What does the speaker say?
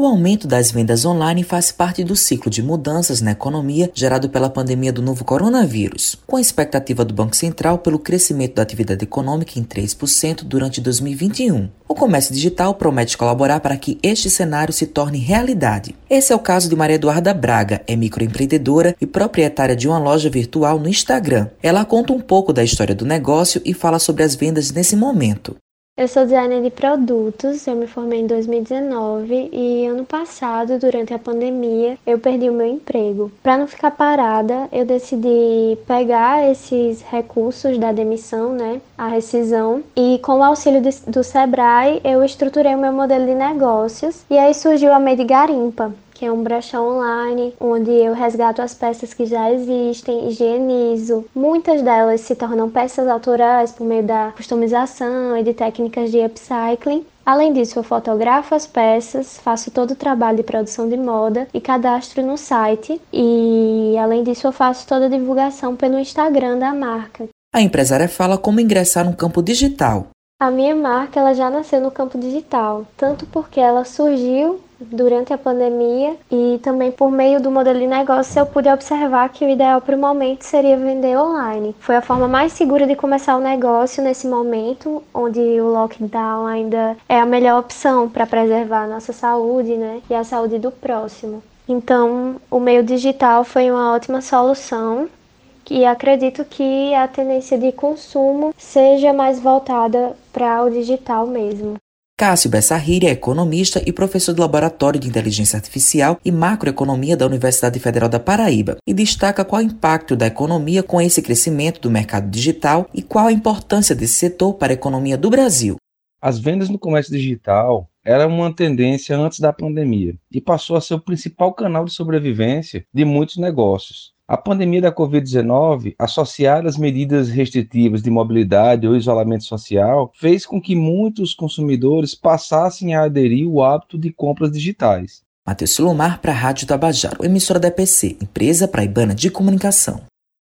O aumento das vendas online faz parte do ciclo de mudanças na economia gerado pela pandemia do novo coronavírus, com a expectativa do Banco Central pelo crescimento da atividade econômica em 3% durante 2021. O comércio digital promete colaborar para que este cenário se torne realidade. Esse é o caso de Maria Eduarda Braga, é microempreendedora e proprietária de uma loja virtual no Instagram. Ela conta um pouco da história do negócio e fala sobre as vendas nesse momento. Eu sou designer de produtos, eu me formei em 2019 e ano passado, durante a pandemia, eu perdi o meu emprego. Para não ficar parada, eu decidi pegar esses recursos da demissão, né, a rescisão, e com o auxílio do Sebrae, eu estruturei o meu modelo de negócios e aí surgiu a Made Garimpa, que é um brechó online, onde eu resgato as peças que já existem, higienizo. Muitas delas se tornam peças autorais por meio da customização e de técnicas de upcycling. Além disso, eu fotografo as peças, faço todo o trabalho de produção de moda e cadastro no site. E além disso, eu faço toda a divulgação pelo Instagram da marca. A empresária fala como ingressar no campo digital. A minha marca ela já nasceu no campo digital, tanto porque ela surgiu durante a pandemia e também por meio do modelo de negócio eu pude observar que o ideal para o momento seria vender online. Foi a forma mais segura de começar o negócio nesse momento, onde o lockdown ainda é a melhor opção para preservar a nossa saúde né, e a saúde do próximo. Então, o meio digital foi uma ótima solução e acredito que a tendência de consumo seja mais voltada para o digital mesmo. Cássio Bessarriri é economista e professor do Laboratório de Inteligência Artificial e Macroeconomia da Universidade Federal da Paraíba e destaca qual o impacto da economia com esse crescimento do mercado digital e qual a importância desse setor para a economia do Brasil. As vendas no comércio digital era uma tendência antes da pandemia e passou a ser o principal canal de sobrevivência de muitos negócios. A pandemia da Covid-19, associada às medidas restritivas de mobilidade ou isolamento social, fez com que muitos consumidores passassem a aderir ao hábito de compras digitais. Matheus Silomar para a Rádio Tabajaro, emissora da EPC, empresa praibana de comunicação.